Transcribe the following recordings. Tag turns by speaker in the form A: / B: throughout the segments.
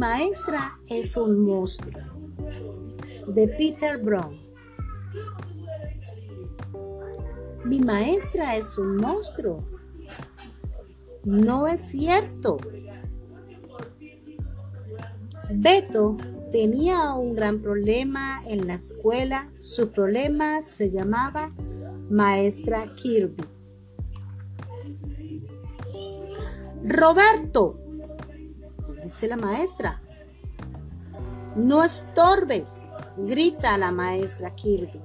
A: maestra es un monstruo. De Peter Brown. Mi maestra es un monstruo. No es cierto. Beto tenía un gran problema en la escuela. Su problema se llamaba maestra Kirby. Roberto, dice la maestra. No estorbes, grita la maestra Kirby.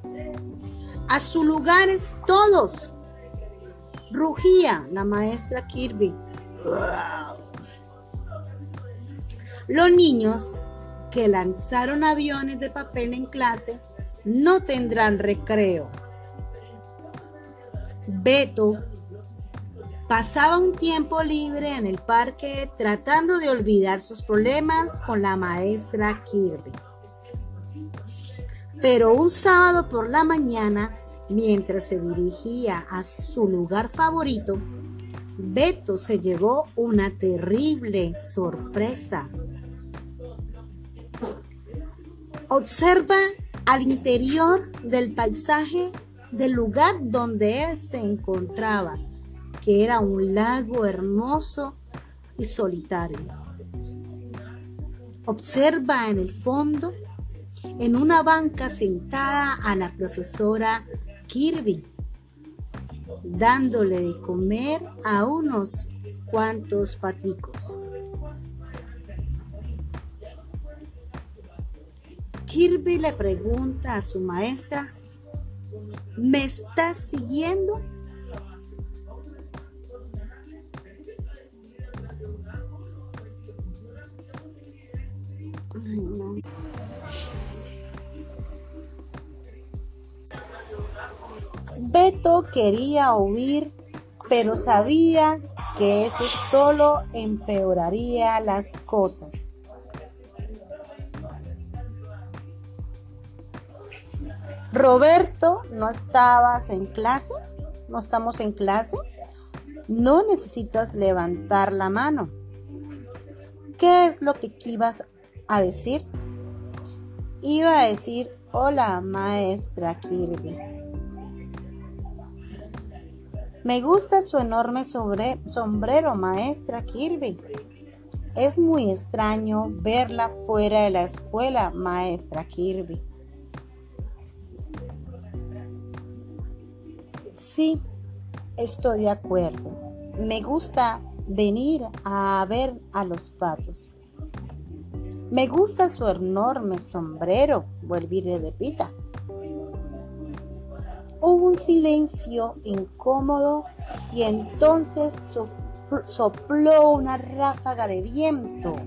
A: A su lugares todos. Rugía la maestra Kirby. Los niños que lanzaron aviones de papel en clase no tendrán recreo. Beto pasaba un tiempo libre en el parque tratando de olvidar sus problemas con la maestra Kirby. Pero un sábado por la mañana, mientras se dirigía a su lugar favorito, Beto se llevó una terrible sorpresa. Observa al interior del paisaje del lugar donde él se encontraba, que era un lago hermoso y solitario. Observa en el fondo, en una banca sentada a la profesora Kirby, dándole de comer a unos cuantos paticos. Kirby le pregunta a su maestra, ¿me estás siguiendo? Beto quería huir, pero sabía que eso solo empeoraría las cosas. Roberto, ¿no estabas en clase? ¿No estamos en clase? No necesitas levantar la mano. ¿Qué es lo que ibas a decir? Iba a decir, hola maestra Kirby. Me gusta su enorme sombrero, maestra Kirby. Es muy extraño verla fuera de la escuela, maestra Kirby. Sí, estoy de acuerdo. Me gusta venir a ver a los patos. Me gusta su enorme sombrero, vuelve y repita. Hubo un silencio incómodo y entonces sopló una ráfaga de viento.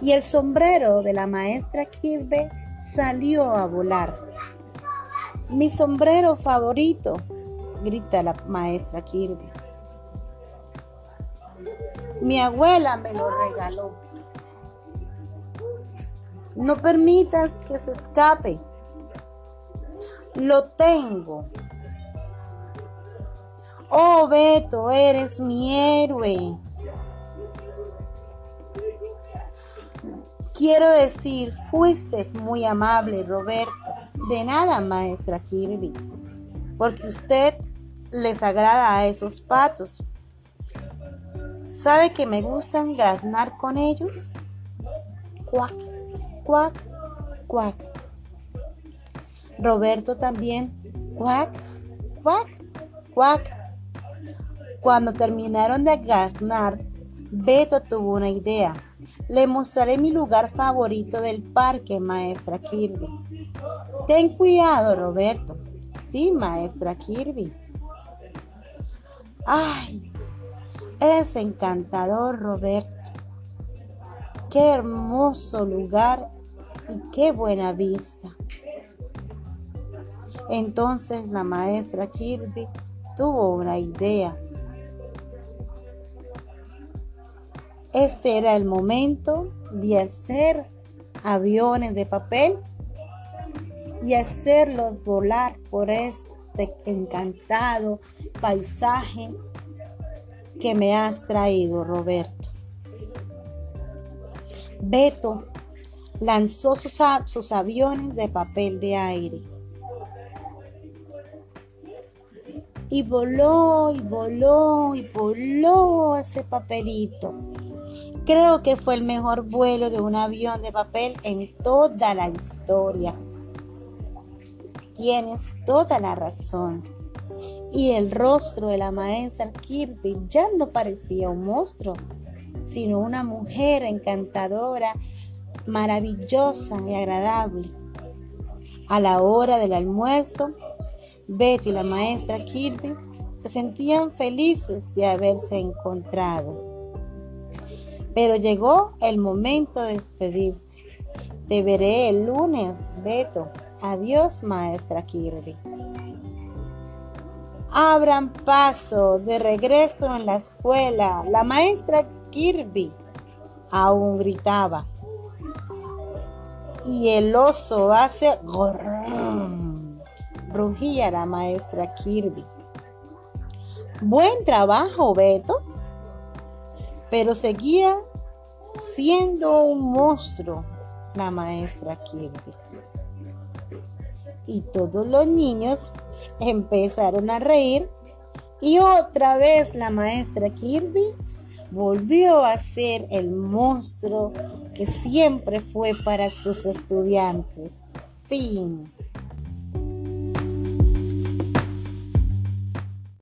A: Y el sombrero de la maestra Kirby salió a volar. Mi sombrero favorito, grita la maestra Kirby. Mi abuela me lo regaló. No permitas que se escape. Lo tengo. Oh, Beto, eres mi héroe. Quiero decir, fuiste muy amable, Roberto. De nada, maestra Kirby, porque usted les agrada a esos patos. ¿Sabe que me gustan graznar con ellos? Cuac, cuac, cuac. Roberto también. Cuac, cuac, cuac. Cuando terminaron de graznar, Beto tuvo una idea. Le mostraré mi lugar favorito del parque, maestra Kirby. Ten cuidado, Roberto. Sí, maestra Kirby. Ay, es encantador, Roberto. Qué hermoso lugar y qué buena vista. Entonces la maestra Kirby tuvo una idea. Este era el momento de hacer aviones de papel y hacerlos volar por este encantado paisaje que me has traído, Roberto. Beto lanzó sus, aviones de papel de aire. Y voló y voló y voló ese papelito. Creo que fue el mejor vuelo de un avión de papel en toda la historia. Tienes toda la razón. Y el rostro de la maestra Kirby ya no parecía un monstruo, sino una mujer encantadora maravillosa y agradable. A la hora del almuerzo, Beto y la maestra Kirby se sentían felices de haberse encontrado. Pero llegó el momento de despedirse. Te veré el lunes, Beto. Adiós, maestra Kirby. Abran paso de regreso en la escuela. La maestra Kirby aún gritaba y el oso hace rugía la maestra Kirby. Buen trabajo, Beto. Pero seguía siendo un monstruo la maestra Kirby. Y todos los niños empezaron a reír y otra vez la maestra Kirby volvió a ser el monstruo que siempre fue para sus estudiantes. Fin.